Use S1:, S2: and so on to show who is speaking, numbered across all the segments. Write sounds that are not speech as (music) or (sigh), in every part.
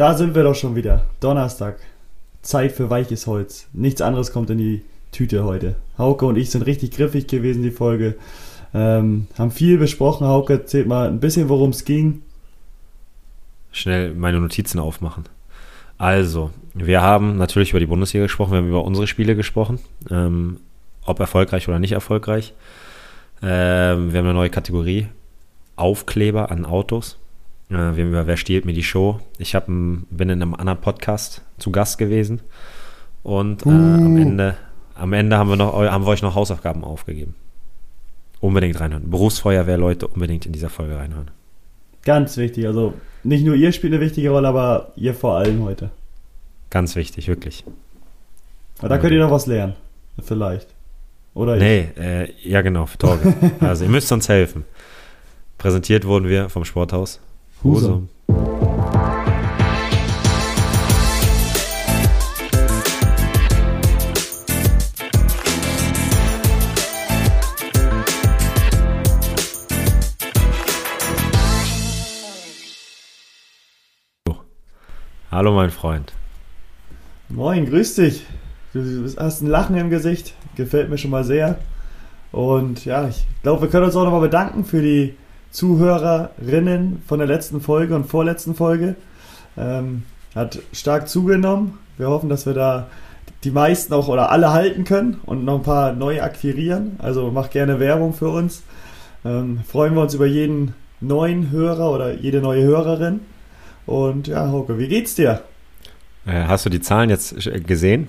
S1: Da sind wir doch schon wieder. Donnerstag. Zeit für weiches Holz. Nichts anderes kommt in die Tüte heute. Hauke und ich sind richtig griffig gewesen, die Folge. Ähm, haben viel besprochen. Hauke erzählt mal ein bisschen, worum es ging.
S2: Schnell meine Notizen aufmachen. Also, wir haben natürlich über die Bundesliga gesprochen, wir haben über unsere Spiele gesprochen. Ähm, ob erfolgreich oder nicht erfolgreich. Ähm, wir haben eine neue Kategorie. Aufkleber an Autos. Äh, wir haben über Wer stiehlt mir die Show. Ich hab, bin in einem anderen Podcast zu Gast gewesen. Und äh, uh. am Ende, am Ende haben, wir noch, haben wir euch noch Hausaufgaben aufgegeben. Unbedingt reinhören. Berufsfeuerwehr, Leute, unbedingt in dieser Folge reinhören.
S1: Ganz wichtig. Also nicht nur ihr spielt eine wichtige Rolle, aber ihr vor allem heute.
S2: Ganz wichtig, wirklich.
S1: Aber da könnt ihr noch was lernen. Vielleicht. Oder
S2: Nee, äh, ja genau, für Torge. (laughs) also ihr müsst uns helfen. Präsentiert wurden wir vom Sporthaus Husum. Hallo mein Freund.
S1: Moin, grüß dich. Du hast ein Lachen im Gesicht, gefällt mir schon mal sehr. Und ja, ich glaube, wir können uns auch nochmal bedanken für die Zuhörerinnen von der letzten Folge und vorletzten Folge. Ähm, hat stark zugenommen. Wir hoffen, dass wir da die meisten auch oder alle halten können und noch ein paar neu akquirieren. Also macht gerne Werbung für uns. Ähm, freuen wir uns über jeden neuen Hörer oder jede neue Hörerin. Und ja, Hauke, wie geht's dir?
S2: Äh, hast du die Zahlen jetzt gesehen?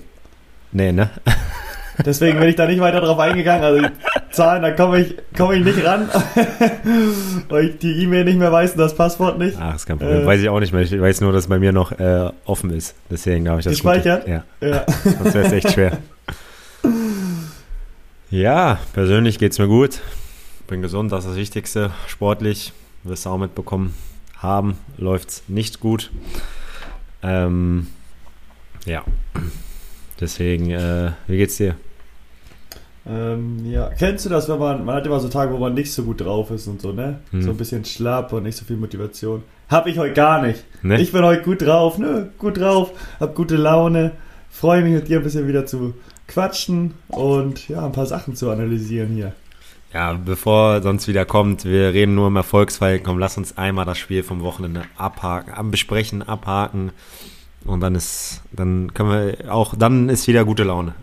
S2: Nee, ne? (laughs)
S1: Deswegen bin ich da nicht weiter drauf eingegangen. Also Zahlen, da komme ich, komm ich nicht ran, (laughs) weil ich die E-Mail nicht mehr weiß und das Passwort nicht.
S2: Ach, ist kein Problem. Äh, weiß ich auch nicht mehr. Ich weiß nur, dass es bei mir noch äh, offen ist. Deswegen habe ich das
S1: Gespeichert?
S2: Ja. ja. (laughs) Sonst wäre es echt schwer. Ja, persönlich geht es mir gut. Bin gesund, das ist das Wichtigste. Sportlich, wirst du auch mitbekommen haben, läuft es nicht gut. Ähm, ja, deswegen, äh, wie geht's dir?
S1: Ähm, ja, kennst du das, wenn man, man hat immer so Tage, wo man nicht so gut drauf ist und so, ne? Hm. So ein bisschen schlapp und nicht so viel Motivation. Hab ich heute gar nicht. Ne? Ich bin heute gut drauf, ne? Gut drauf, hab gute Laune, freue mich mit dir ein bisschen wieder zu quatschen und ja, ein paar Sachen zu analysieren hier.
S2: Ja, bevor sonst wieder kommt, wir reden nur im Erfolgsfall. Komm, lass uns einmal das Spiel vom Wochenende abhaken, am besprechen, abhaken. Und dann ist, dann können wir auch, dann ist wieder gute Laune.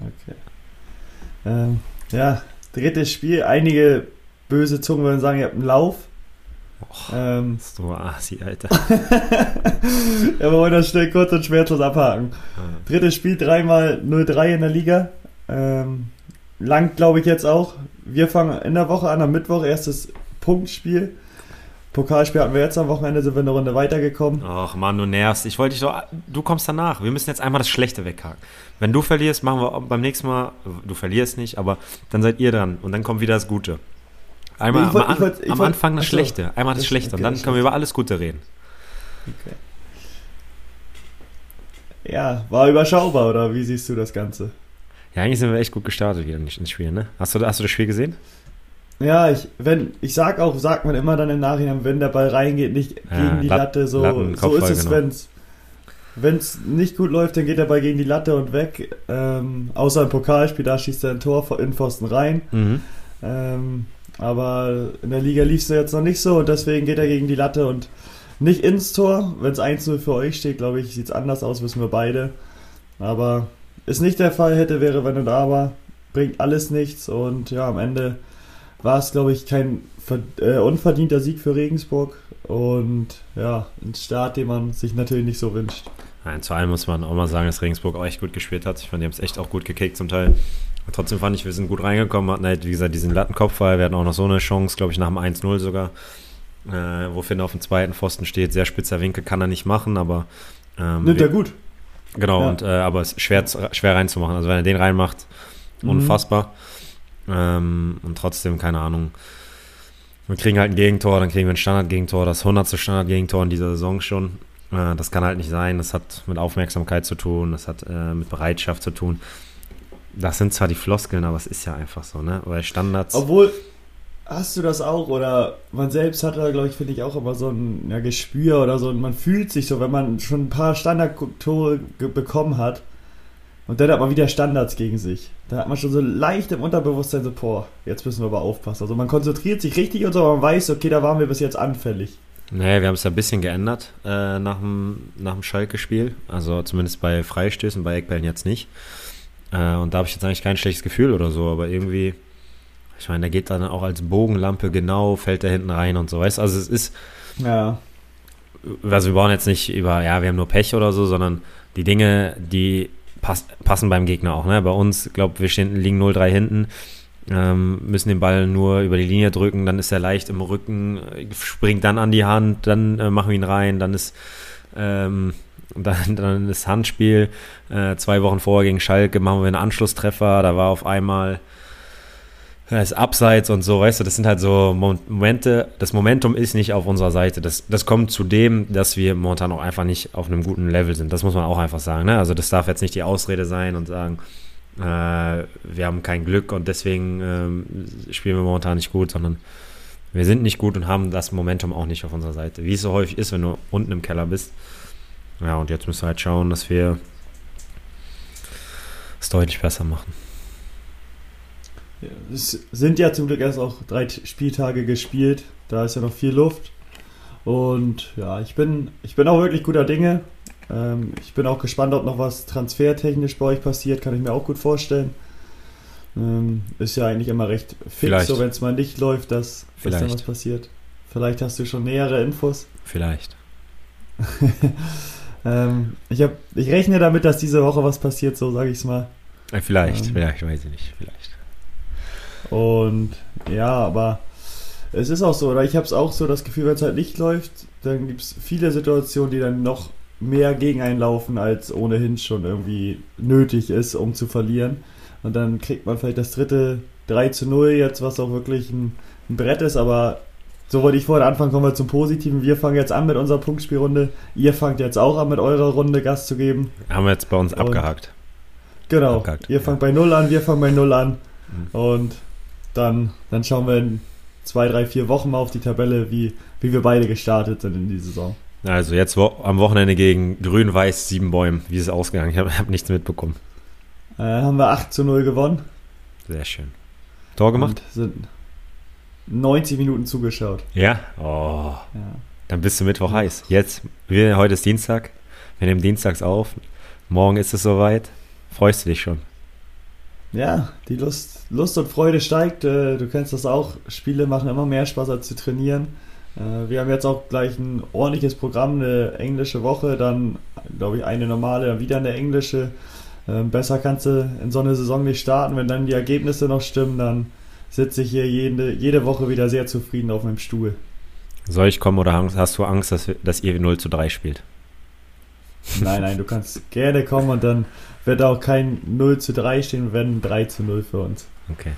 S1: Okay. Ähm, ja, drittes Spiel. Einige böse Zungen würden sagen, ihr habt einen Lauf.
S2: Och, ähm, ist du Asi, Alter. (laughs)
S1: ja, wir wollen das schnell kurz und schmerzlos abhaken. Ja. Drittes Spiel, dreimal 0-3 in der Liga. Ähm, langt, glaube ich, jetzt auch. Wir fangen in der Woche an, am Mittwoch erstes Punktspiel. Pokalspiel hatten wir jetzt am Wochenende, sind wir eine Runde weitergekommen.
S2: Ach Mann, du nervst. Ich wollte dich doch. Du kommst danach. Wir müssen jetzt einmal das Schlechte weghaken. Wenn du verlierst, machen wir beim nächsten Mal. Du verlierst nicht, aber dann seid ihr dran und dann kommt wieder das Gute. Einmal wollt, am, wollt, am wollt, Anfang das achso, Schlechte, einmal das, das Schlechte und dann können wir über alles Gute reden. Okay.
S1: Ja, war überschaubar, oder wie siehst du das Ganze?
S2: Ja, eigentlich sind wir echt gut gestartet hier ins Spiel, ne? Hast du, hast du das Spiel gesehen?
S1: Ja, ich, wenn, ich sag auch, sagt man immer dann im Nachhinein, wenn der Ball reingeht, nicht ja, gegen die Lat Latte, so, so ist es, genau. wenn es nicht gut läuft, dann geht der Ball gegen die Latte und weg. Ähm, außer im Pokalspiel, da schießt er ein Tor in Pfosten rein. Mhm. Ähm, aber in der Liga lief es jetzt noch nicht so und deswegen geht er gegen die Latte und nicht ins Tor. Wenn es 1-0 für euch steht, glaube ich, sieht es anders aus, wissen wir beide. Aber ist nicht der Fall, hätte, wäre, wenn und aber. Bringt alles nichts und ja, am Ende war es, glaube ich, kein äh, unverdienter Sieg für Regensburg und ja, ein Start, den man sich natürlich nicht so wünscht.
S2: Nein, zu allem muss man auch mal sagen, dass Regensburg auch echt gut gespielt hat. Ich fand, die haben es echt auch gut gekickt zum Teil. Trotzdem fand ich, wir sind gut reingekommen, hatten halt, wie gesagt, diesen Lattenkopfball. Wir hatten auch noch so eine Chance, glaube ich, nach dem 1-0 sogar, äh, wo Finn auf dem zweiten Pfosten steht. Sehr spitzer Winkel kann er nicht machen, aber.
S1: Ähm, Nimmt er gut.
S2: Genau, ja. und, äh, aber es ist schwer, schwer reinzumachen. Also wenn er den reinmacht, mhm. Ähm, und trotzdem, keine Ahnung. Wir kriegen halt ein Gegentor, dann kriegen wir ein Standard-Gegentor, das 100. Standard-Gegentor in dieser Saison schon. Äh, das kann halt nicht sein. Das hat mit Aufmerksamkeit zu tun, das hat äh, mit Bereitschaft zu tun. Das sind zwar die Floskeln, aber es ist ja einfach so, ne? Weil Standards.
S1: Obwohl, Hast du das auch? Oder man selbst hat da, glaube ich, finde ich auch immer so ein ja, Gespür oder so. Man fühlt sich so, wenn man schon ein paar Standardtore bekommen hat und dann hat man wieder Standards gegen sich. Da hat man schon so leicht im Unterbewusstsein so, boah, jetzt müssen wir aber aufpassen. Also man konzentriert sich richtig und so, aber man weiß, okay, da waren wir bis jetzt anfällig.
S2: Nee, wir haben es ja ein bisschen geändert äh, nach dem, nach dem Schalke-Spiel. Also zumindest bei Freistößen, bei Eckbällen jetzt nicht. Äh, und da habe ich jetzt eigentlich kein schlechtes Gefühl oder so, aber irgendwie ich meine, der geht dann auch als Bogenlampe genau, fällt da hinten rein und so, weißt Also es ist.
S1: Ja.
S2: Also wir brauchen jetzt nicht über, ja, wir haben nur Pech oder so, sondern die Dinge, die pass, passen beim Gegner auch. Ne? Bei uns, glaube wir stehen, liegen 0-3 hinten, ähm, müssen den Ball nur über die Linie drücken, dann ist er leicht im Rücken, springt dann an die Hand, dann äh, machen wir ihn rein, dann ist ähm, dann, (laughs) dann ist Handspiel. Äh, zwei Wochen vorher gegen Schalke machen wir einen Anschlusstreffer, da war auf einmal das abseits und so, weißt du, das sind halt so Momente, das Momentum ist nicht auf unserer Seite. Das, das kommt zu dem, dass wir momentan auch einfach nicht auf einem guten Level sind. Das muss man auch einfach sagen. Ne? Also das darf jetzt nicht die Ausrede sein und sagen, äh, wir haben kein Glück und deswegen äh, spielen wir momentan nicht gut, sondern wir sind nicht gut und haben das Momentum auch nicht auf unserer Seite. Wie es so häufig ist, wenn du unten im Keller bist. Ja, und jetzt müssen wir halt schauen, dass wir es deutlich besser machen.
S1: Es sind ja zum Glück erst auch drei Spieltage gespielt. Da ist ja noch viel Luft. Und ja, ich bin, ich bin auch wirklich guter Dinge. Ähm, ich bin auch gespannt, ob noch was transfertechnisch bei euch passiert. Kann ich mir auch gut vorstellen. Ähm, ist ja eigentlich immer recht fix, Vielleicht. so wenn es mal nicht läuft, dass, dass dann was passiert. Vielleicht hast du schon nähere Infos.
S2: Vielleicht. (laughs)
S1: ähm, ich, hab, ich rechne damit, dass diese Woche was passiert, so sage ich es mal.
S2: Vielleicht, ähm, vielleicht, weiß ich nicht. Vielleicht.
S1: Und ja, aber es ist auch so, oder ich habe es auch so das Gefühl, wenn es halt nicht läuft, dann gibt es viele Situationen, die dann noch mehr gegen einen laufen, als ohnehin schon irgendwie nötig ist, um zu verlieren. Und dann kriegt man vielleicht das dritte 3 zu 0 jetzt, was auch wirklich ein, ein Brett ist, aber so wollte ich vorher anfangen, kommen wir zum Positiven. Wir fangen jetzt an mit unserer Punktspielrunde. Ihr fangt jetzt auch an mit eurer Runde Gas zu geben.
S2: Haben wir jetzt bei uns Und abgehakt.
S1: Genau. Abgehakt, ihr fangt ja. bei Null an, wir fangen bei Null an. Mhm. Und dann, dann schauen wir in zwei, drei, vier Wochen mal auf die Tabelle, wie, wie wir beide gestartet sind in die Saison.
S2: Also jetzt wo, am Wochenende gegen Grün-Weiß sieben Bäume. Wie ist es ausgegangen? Ich habe hab nichts mitbekommen.
S1: Äh, haben wir 8 zu 0 gewonnen.
S2: Sehr schön. Tor gemacht?
S1: Und sind 90 Minuten zugeschaut.
S2: Ja? Oh. Ja. Dann bist du Mittwoch heiß. Jetzt, wir, heute ist Dienstag. Wir nehmen dienstags auf. Morgen ist es soweit. Freust du dich schon?
S1: Ja, die Lust, Lust und Freude steigt. Äh, du kennst das auch. Spiele machen immer mehr Spaß als zu trainieren. Äh, wir haben jetzt auch gleich ein ordentliches Programm, eine englische Woche, dann glaube ich eine normale, dann wieder eine englische. Ähm, besser kannst du in so eine Saison nicht starten. Wenn dann die Ergebnisse noch stimmen, dann sitze ich hier jede, jede Woche wieder sehr zufrieden auf meinem Stuhl.
S2: Soll ich kommen oder hast du Angst, dass, dass ihr 0 zu 3 spielt?
S1: Nein, nein, du kannst gerne kommen und dann wird auch kein 0 zu 3 stehen, wenn 3 zu 0 für uns.
S2: Okay.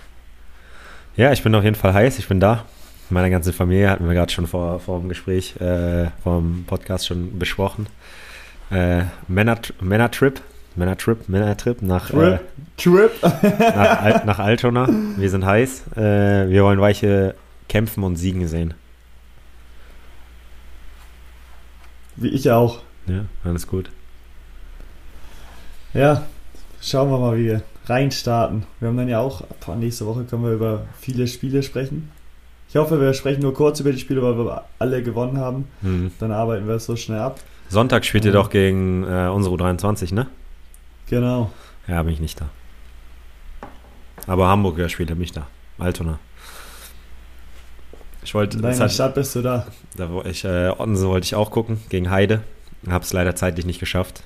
S2: Ja, ich bin auf jeden Fall heiß, ich bin da. Meine ganze Familie hatten wir gerade schon vor, vor dem Gespräch, äh, vor dem Podcast schon besprochen. Äh, Männer-Trip, Männer-Trip, Männer-Trip nach, Trip. Äh,
S1: Trip. (laughs)
S2: nach, Al nach Altona. Wir sind heiß. Äh, wir wollen Weiche kämpfen und siegen sehen.
S1: Wie ich auch.
S2: Ja, alles gut.
S1: Ja, schauen wir mal, wie wir reinstarten. Wir haben dann ja auch, nächste Woche können wir über viele Spiele sprechen. Ich hoffe, wir sprechen nur kurz über die Spiele, weil wir alle gewonnen haben. Mhm. Dann arbeiten wir es so schnell ab.
S2: Sonntag spielt ihr doch gegen äh, unsere U23, ne?
S1: Genau.
S2: Ja, bin ich nicht da. Aber Hamburg ja, spielt er mich da. Altona. Ich wollte.
S1: In deiner Stadt bist du da.
S2: Da ich, äh, Ottense wollte ich auch gucken, gegen Heide. Habe es leider zeitlich nicht geschafft.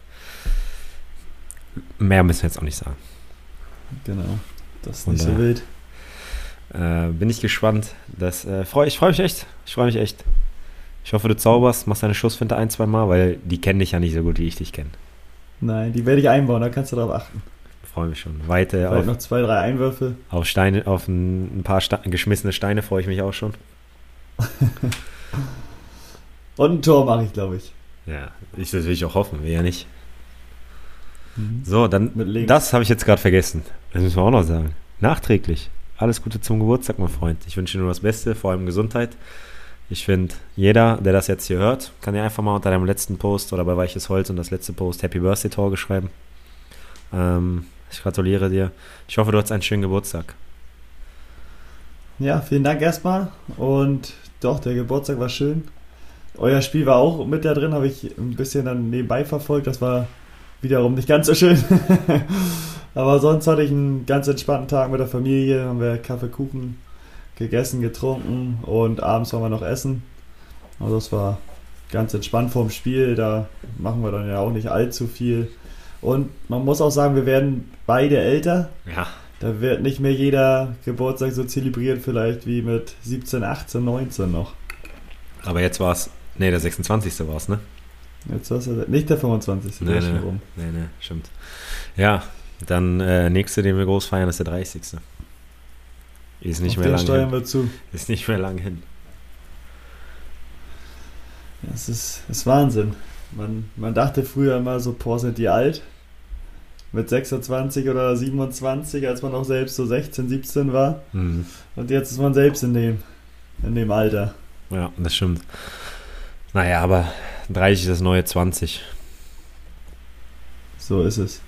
S2: Mehr müssen wir jetzt auch nicht sagen.
S1: Genau. Das ist nicht so wild.
S2: Äh, bin ich gespannt. Das, äh, freu, ich freue mich echt. Ich freue mich echt. Ich hoffe, du zauberst, machst deine Schussfinte ein, zwei Mal, weil die kennen dich ja nicht so gut, wie ich dich kenne.
S1: Nein, die werde ich einbauen, da kannst du darauf achten.
S2: Freue mich schon. Weite
S1: Vielleicht auf, noch zwei, drei Einwürfe.
S2: Auf Steine, auf ein, ein paar Sta geschmissene Steine freue ich mich auch schon. (laughs)
S1: Und ein Tor mache ich, glaube ich.
S2: Ja, ich, das will ich auch hoffen, will ja nicht. Mhm. So, dann, das habe ich jetzt gerade vergessen. Das müssen wir auch noch sagen. Nachträglich. alles Gute zum Geburtstag, mein Freund. Ich wünsche dir nur das Beste, vor allem Gesundheit. Ich finde, jeder, der das jetzt hier hört, kann ja einfach mal unter deinem letzten Post oder bei Weiches Holz und das letzte Post Happy Birthday Tor geschrieben. Ähm, ich gratuliere dir. Ich hoffe, du hast einen schönen Geburtstag.
S1: Ja, vielen Dank erstmal. Und doch, der Geburtstag war schön. Euer Spiel war auch mit da drin, habe ich ein bisschen dann nebenbei verfolgt. Das war wiederum nicht ganz so schön. (laughs) Aber sonst hatte ich einen ganz entspannten Tag mit der Familie. Haben wir Kaffee, Kuchen gegessen, getrunken und abends waren wir noch essen. Also das war ganz entspannt vorm Spiel. Da machen wir dann ja auch nicht allzu viel. Und man muss auch sagen, wir werden beide älter.
S2: Ja.
S1: Da wird nicht mehr jeder Geburtstag so zelebriert, vielleicht wie mit 17, 18, 19 noch.
S2: Aber jetzt war es, nee, der 26. war es, ne?
S1: Jetzt war es nicht der 25.
S2: Nee, nee, rum. nee, nee, stimmt. Ja, dann äh, nächste, den wir groß feiern, ist der 30. Ist nicht Auf mehr lang
S1: steuern hin. wir zu.
S2: Ist nicht mehr lang hin.
S1: Ja, es ist, ist Wahnsinn. Man, man dachte früher immer so, boah, sind die alt. Mit 26 oder 27, als man noch selbst so 16, 17 war. Mhm. Und jetzt ist man selbst in dem, in dem Alter.
S2: Ja, das stimmt. Naja, aber 30 ist das neue 20.
S1: So ist es.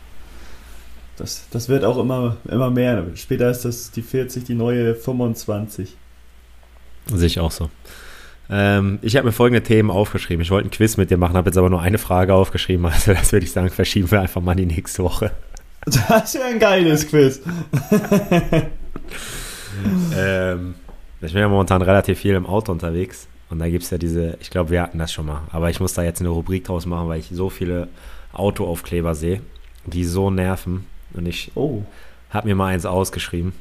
S1: Das, das wird auch immer, immer mehr. Später ist das die 40, die neue 25.
S2: Sehe ich auch so. Ähm, ich habe mir folgende Themen aufgeschrieben. Ich wollte ein Quiz mit dir machen, habe jetzt aber nur eine Frage aufgeschrieben. (laughs) Also das würde ich sagen, verschieben wir einfach mal die nächste Woche. (laughs)
S1: Das wäre ein geiles Quiz. (laughs)
S2: ähm, ich bin ja momentan relativ viel im Auto unterwegs. Und da gibt es ja diese, ich glaube, wir hatten das schon mal. Aber ich muss da jetzt eine Rubrik draus machen, weil ich so viele Autoaufkleber sehe, die so nerven. Und ich oh. habe mir mal eins ausgeschrieben.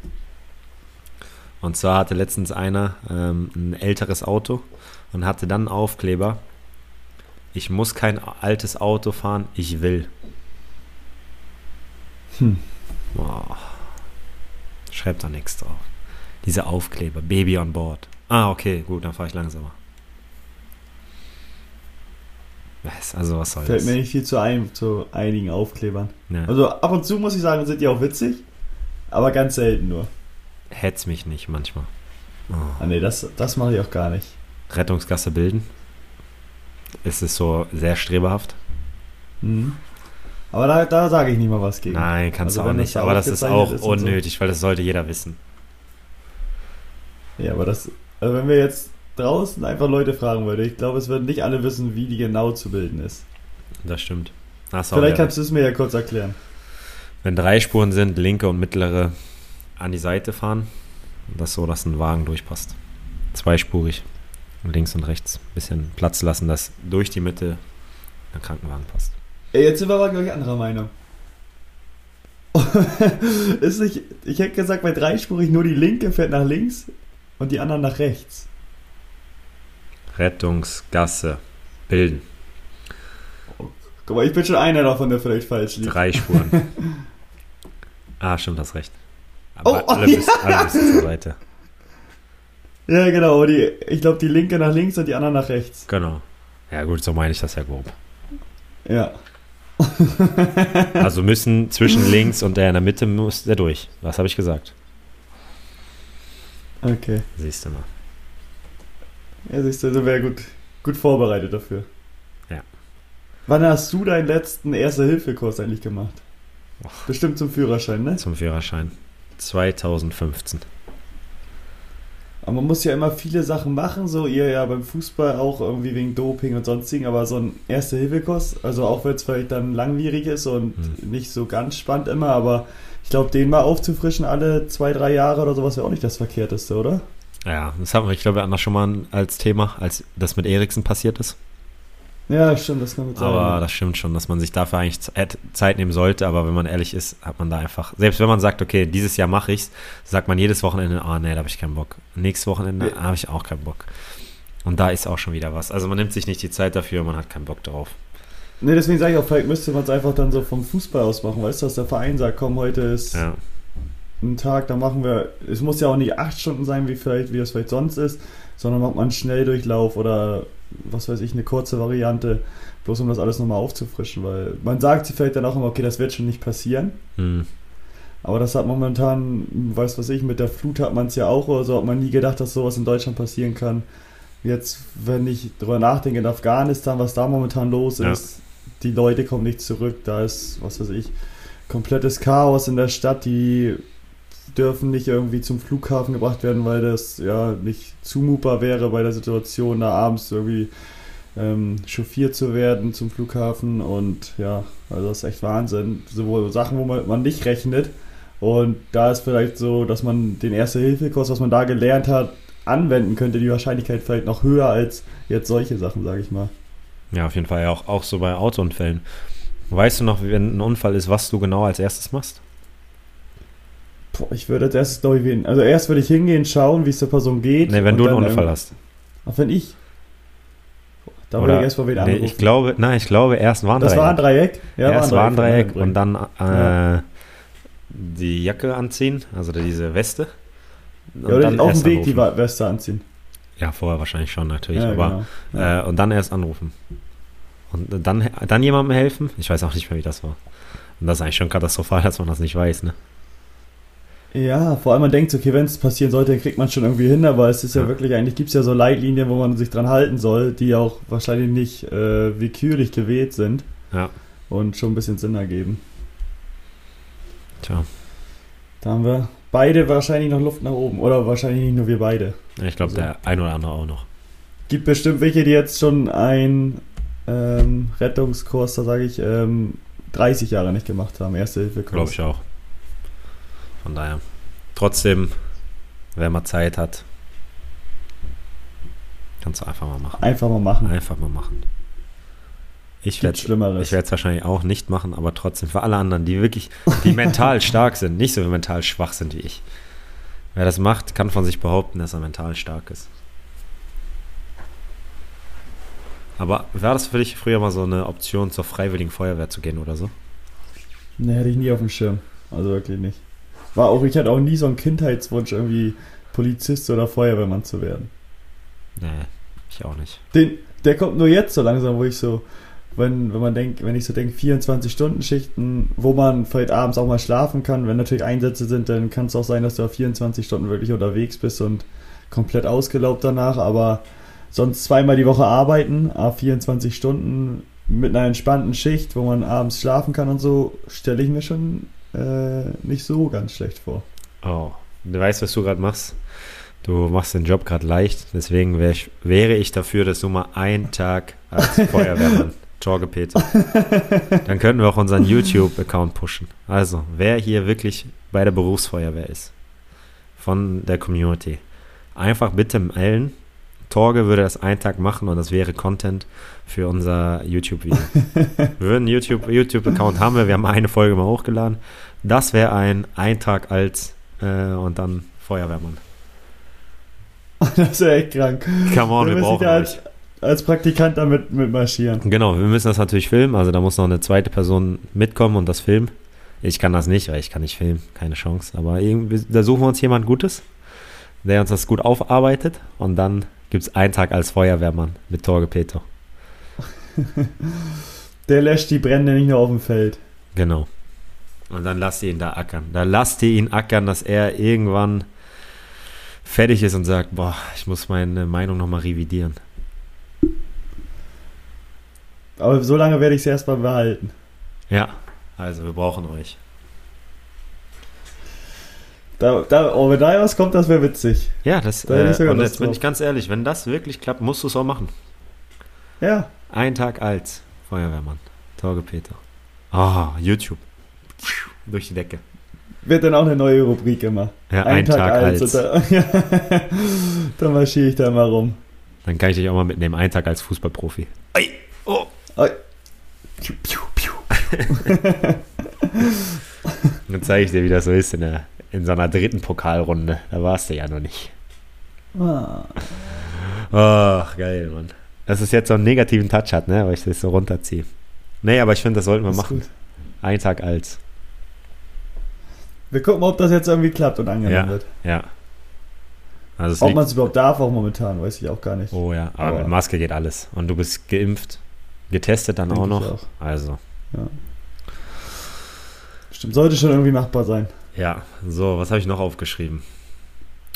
S2: Und zwar hatte letztens einer ähm, ein älteres Auto und hatte dann einen Aufkleber. Ich muss kein altes Auto fahren, ich will. Hm. Boah. Schreibt da nichts drauf. Diese Aufkleber, Baby on board. Ah, okay, gut, dann fahre ich langsamer. Was, also was soll
S1: Fällt
S2: das?
S1: mir nicht viel zu, ein, zu einigen Aufklebern. Ja. Also ab und zu muss ich sagen, sind die auch witzig, aber ganz selten nur
S2: hetz mich nicht manchmal.
S1: Oh. Ah, nee, das, das mache ich auch gar nicht.
S2: Rettungsgasse bilden. Ist es so sehr streberhaft?
S1: Mhm. Aber da, da sage ich nicht mal was gegen.
S2: Nein, kannst also, du auch nicht. Aber das ist auch ist unnötig, so. weil das sollte jeder wissen.
S1: Ja, aber das, also wenn wir jetzt draußen einfach Leute fragen würden, ich glaube, es würden nicht alle wissen, wie die genau zu bilden ist.
S2: Das stimmt.
S1: Vielleicht kannst du es mir ja kurz erklären.
S2: Wenn drei Spuren sind, linke und mittlere, an die Seite fahren. Das so, dass ein Wagen durchpasst. Zweispurig. Links und rechts. Ein bisschen Platz lassen, dass durch die Mitte ein Krankenwagen passt.
S1: Ey, jetzt sind wir aber, glaube ich, anderer Meinung. (laughs) ist nicht, ich hätte gesagt, bei dreispurig nur die linke fährt nach links und die anderen nach rechts.
S2: Rettungsgasse bilden.
S1: Guck mal, ich bin schon einer davon, der vielleicht falsch
S2: liegt. Drei Spuren. (laughs) ah, stimmt, hast recht. Aber oh, alle, oh, (laughs) müssen, ja. alle müssen zur Seite.
S1: Ja, genau. Die, ich glaube, die linke nach links und die andere nach rechts.
S2: Genau. Ja, gut, so meine ich das ja grob.
S1: Ja. (laughs)
S2: also müssen zwischen links und der in der Mitte muss der durch. Was habe ich gesagt?
S1: Okay.
S2: Siehst du mal.
S1: Ja, siehst du, also wäre gut, gut vorbereitet dafür.
S2: Ja.
S1: Wann hast du deinen letzten Erste-Hilfe-Kurs eigentlich gemacht? Och. Bestimmt zum Führerschein, ne?
S2: Zum Führerschein. 2015.
S1: Aber man muss ja immer viele Sachen machen, so ihr ja beim Fußball auch irgendwie wegen Doping und sonstigen, aber so ein Erste-Hilfe-Kurs, also auch wenn es vielleicht dann langwierig ist und mhm. nicht so ganz spannend immer, aber ich glaube, den mal aufzufrischen alle zwei, drei Jahre oder sowas wäre auch nicht das Verkehrteste, oder?
S2: Ja, das haben wir, ich glaube, das schon mal als Thema, als das mit Eriksen passiert ist.
S1: Ja, stimmt, das kann gut
S2: sein. Aber das stimmt schon, dass man sich dafür eigentlich Zeit nehmen sollte. Aber wenn man ehrlich ist, hat man da einfach, selbst wenn man sagt, okay, dieses Jahr mache ich's, sagt man jedes Wochenende, ah, oh, nee, da habe ich keinen Bock. Nächstes Wochenende ja. habe ich auch keinen Bock. Und da ist auch schon wieder was. Also man nimmt sich nicht die Zeit dafür, man hat keinen Bock drauf.
S1: Nee, deswegen sage ich auch, vielleicht müsste man es einfach dann so vom Fußball aus machen. Weißt du, dass der Verein sagt, komm, heute ist ja. Ein Tag, da machen wir, es muss ja auch nicht acht Stunden sein, wie vielleicht, wie das vielleicht sonst ist, sondern macht man einen Schnelldurchlauf oder was weiß ich, eine kurze Variante, bloß um das alles nochmal aufzufrischen, weil man sagt sich vielleicht dann auch immer, okay, das wird schon nicht passieren. Mhm. Aber das hat momentan, weiß was ich, mit der Flut hat man es ja auch oder so, hat man nie gedacht, dass sowas in Deutschland passieren kann. Jetzt, wenn ich drüber nachdenke, in Afghanistan, was da momentan los ja. ist, die Leute kommen nicht zurück, da ist, was weiß ich, komplettes Chaos in der Stadt, die dürfen nicht irgendwie zum Flughafen gebracht werden, weil das ja nicht zumutbar wäre bei der Situation, da abends irgendwie ähm, chauffiert zu werden zum Flughafen und ja, also das ist echt Wahnsinn. So Sachen, wo man, man nicht rechnet und da ist vielleicht so, dass man den Erste-Hilfe-Kurs, was man da gelernt hat, anwenden könnte, die Wahrscheinlichkeit vielleicht noch höher als jetzt solche Sachen, sage ich mal.
S2: Ja, auf jeden Fall auch, auch so bei Autounfällen. Weißt du noch, wenn ein Unfall ist, was du genau als erstes machst?
S1: Boah, ich würde als erstes, glaube ich, also erst würde ich hingehen, schauen, wie es der Person geht.
S2: Nee, wenn du einen Unfall hast.
S1: Ach, wenn ich?
S2: Da würde ich erst mal wen nee, ich glaube, nein, ich glaube, erst
S1: war ein Dreieck. Das war ein Dreieck?
S2: Ja, erst war ein Dreieck, und dann äh, ja. die Jacke anziehen, also diese Weste.
S1: Und ja, oder dann auf dem Weg anrufen. die Weste anziehen.
S2: Ja, vorher wahrscheinlich schon natürlich, ja, aber genau. ja. äh, und dann erst anrufen. Und dann, dann jemandem helfen. Ich weiß auch nicht mehr, wie das war. Und das ist eigentlich schon katastrophal, dass man das nicht weiß, ne?
S1: Ja, vor allem man denkt, okay, wenn es passieren sollte, dann kriegt man schon irgendwie hin, aber es ist ja, ja wirklich, eigentlich gibt es ja so Leitlinien, wo man sich dran halten soll, die auch wahrscheinlich nicht äh, willkürlich gewählt sind.
S2: Ja.
S1: Und schon ein bisschen Sinn ergeben.
S2: Tja.
S1: Da haben wir beide wahrscheinlich noch Luft nach oben. Oder wahrscheinlich nicht nur wir beide.
S2: Ich glaube, also. der ein oder andere auch noch.
S1: Gibt bestimmt welche, die jetzt schon einen ähm, Rettungskurs, da sage ich, ähm, 30 Jahre nicht gemacht haben. Erste Hilfe
S2: Kurs. Glaube ich auch. Von daher. Trotzdem, wer mal Zeit hat, kannst du einfach mal machen.
S1: Einfach mal machen.
S2: Einfach mal machen. Ich werde es wahrscheinlich auch nicht machen, aber trotzdem für alle anderen, die wirklich, die mental (laughs) stark sind, nicht so mental schwach sind wie ich. Wer das macht, kann von sich behaupten, dass er mental stark ist. Aber war das für dich früher mal so eine Option, zur Freiwilligen Feuerwehr zu gehen oder so?
S1: Ne, hatte ich nie auf dem Schirm. Also wirklich nicht. War auch, ich hatte auch nie so einen Kindheitswunsch, irgendwie Polizist oder Feuerwehrmann zu werden.
S2: Nee, ich auch nicht.
S1: Den, der kommt nur jetzt so langsam, wo ich so, wenn, wenn man denkt, wenn ich so denke, 24-Stunden-Schichten, wo man vielleicht abends auch mal schlafen kann, wenn natürlich Einsätze sind, dann kann es auch sein, dass du auf 24 Stunden wirklich unterwegs bist und komplett ausgelaubt danach, aber sonst zweimal die Woche arbeiten, a 24 Stunden mit einer entspannten Schicht, wo man abends schlafen kann und so, stelle ich mir schon äh, nicht so ganz schlecht vor.
S2: Oh, du weißt, was du gerade machst? Du machst den Job gerade leicht, deswegen wär ich, wäre ich dafür, dass du mal einen Tag als (laughs) Feuerwehrmann Jorge Peter. Dann könnten wir auch unseren YouTube-Account pushen. Also, wer hier wirklich bei der Berufsfeuerwehr ist, von der Community, einfach bitte melden. Torge würde das einen Tag machen und das wäre Content für unser YouTube-Video. (laughs) wir würden YouTube-Account YouTube haben wir, wir haben eine Folge mal hochgeladen. Das wäre ein Eintrag als äh, und dann Feuerwehrmann. (laughs)
S1: Das wäre echt krank.
S2: Come on, wir, wir brauchen
S1: als, als Praktikant damit mit marschieren.
S2: Genau, wir müssen das natürlich filmen, also da muss noch eine zweite Person mitkommen und das filmen. Ich kann das nicht, weil ich kann nicht filmen, keine Chance. Aber irgendwie, da suchen wir uns jemand Gutes, der uns das gut aufarbeitet und dann gibt es einen Tag als Feuerwehrmann mit Torge Peter. (laughs)
S1: der löscht die Brände nicht nur auf dem Feld.
S2: Genau. Und dann lasst ihr ihn da ackern. Da lasst ihr ihn ackern, dass er irgendwann fertig ist und sagt, boah, ich muss meine Meinung nochmal revidieren.
S1: Aber so lange werde ich es erstmal behalten.
S2: Ja, also wir brauchen euch.
S1: Da, da, oh, wenn da was kommt, das wäre witzig.
S2: Ja, das da äh, und jetzt bin ich ganz ehrlich, wenn das wirklich klappt, musst du es auch machen.
S1: Ja.
S2: Ein Tag als Feuerwehrmann. Torge Peter. Ah, oh, YouTube. Durch die Decke.
S1: Wird dann auch eine neue Rubrik immer.
S2: Ja, ein, ein Tag, Tag, als. als. Da, (laughs)
S1: da marschiere ich da mal rum.
S2: Dann kann ich dich auch mal mitnehmen. Ein Tag als Fußballprofi. Ei, oh. Piu, piu, piu. (laughs) (laughs) Dann zeige ich dir, wie das so ist in, der, in so einer dritten Pokalrunde. Da warst du ja noch nicht. Ah. Ach, geil, Mann. Dass es jetzt so einen negativen Touch hat, ne? Weil ich das so runterziehe. Nee, aber ich finde, das sollten wir das machen. Gut. Ein Tag als.
S1: Wir gucken, ob das jetzt irgendwie klappt und angenommen
S2: ja,
S1: wird.
S2: Ja.
S1: Also Ob man es überhaupt darf, auch momentan, weiß ich auch gar nicht.
S2: Oh ja, aber, aber, mit Maske geht alles. Und du bist geimpft, getestet dann auch noch. Auch. Also.
S1: Ja. Stimmt, sollte schon irgendwie machbar sein.
S2: Ja, so, was habe ich noch aufgeschrieben?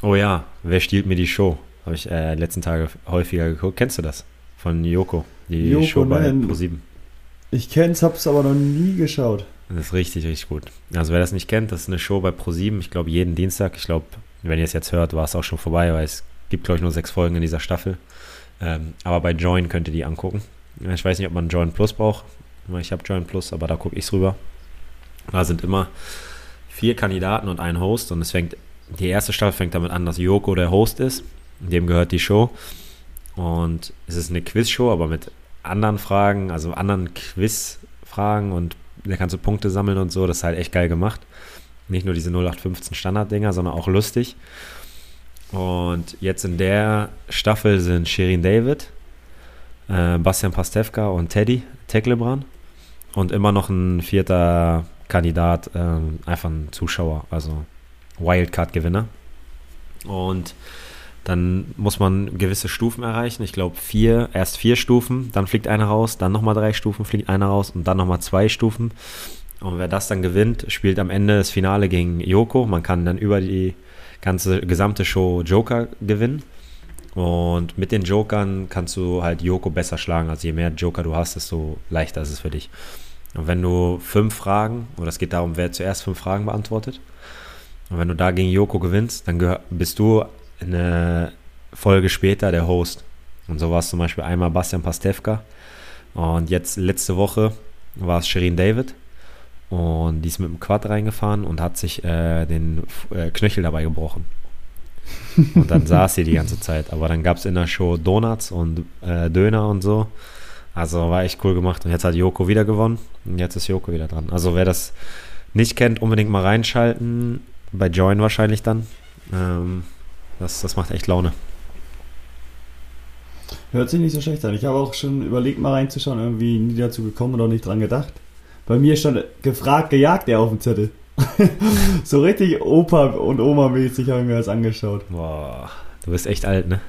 S2: Oh ja, wer stiehlt mir die Show? Habe ich äh, letzten Tage häufiger geguckt. Kennst du das? Von Yoko, die Yoko, Show bei Pro7.
S1: Ich kenn's, hab's aber noch nie geschaut.
S2: Das ist richtig, richtig gut. Also wer das nicht kennt, das ist eine Show bei Pro7, ich glaube jeden Dienstag. Ich glaube, wenn ihr es jetzt hört, war es auch schon vorbei, weil es gibt, glaube ich, nur sechs Folgen in dieser Staffel. Ähm, aber bei Join könnt ihr die angucken. Ich weiß nicht, ob man Join Plus braucht. Ich habe Join Plus, aber da gucke ich rüber. Da sind immer vier Kandidaten und ein Host und es fängt, die erste Staffel fängt damit an, dass Joko der Host ist. Dem gehört die Show. Und es ist eine Quizshow, aber mit anderen Fragen, also anderen Quizfragen und da kannst du Punkte sammeln und so. Das ist halt echt geil gemacht. Nicht nur diese 0815 Standarddinger, sondern auch lustig. Und jetzt in der Staffel sind Shirin David, äh, Bastian Pastewka und Teddy Teklebran. Und immer noch ein vierter Kandidat, äh, einfach ein Zuschauer, also Wildcard-Gewinner. Und dann muss man gewisse Stufen erreichen. Ich glaube, vier, erst vier Stufen, dann fliegt einer raus, dann nochmal drei Stufen, fliegt einer raus und dann nochmal zwei Stufen. Und wer das dann gewinnt, spielt am Ende das Finale gegen Yoko. Man kann dann über die ganze gesamte Show Joker gewinnen. Und mit den Jokern kannst du halt Yoko besser schlagen. Also je mehr Joker du hast, desto leichter ist es für dich. Und wenn du fünf Fragen, oder es geht darum, wer zuerst fünf Fragen beantwortet, und wenn du da gegen Yoko gewinnst, dann bist du eine Folge später der Host. Und so war es zum Beispiel einmal Bastian Pastewka. Und jetzt letzte Woche war es Shirin David. Und die ist mit dem Quad reingefahren und hat sich äh, den äh, Knöchel dabei gebrochen. Und dann (laughs) saß sie die ganze Zeit. Aber dann gab es in der Show Donuts und äh, Döner und so. Also war echt cool gemacht. Und jetzt hat Joko wieder gewonnen. Und jetzt ist Joko wieder dran. Also wer das nicht kennt, unbedingt mal reinschalten. Bei Join wahrscheinlich dann. Ähm, das, das macht echt Laune.
S1: Hört sich nicht so schlecht an. Ich habe auch schon überlegt, mal reinzuschauen, irgendwie nie dazu gekommen und auch nicht dran gedacht. Bei mir stand gefragt, gejagt er auf dem Zettel. (laughs) so richtig Opa und Oma-mäßig habe ich mir das angeschaut.
S2: Boah, du bist echt alt, ne?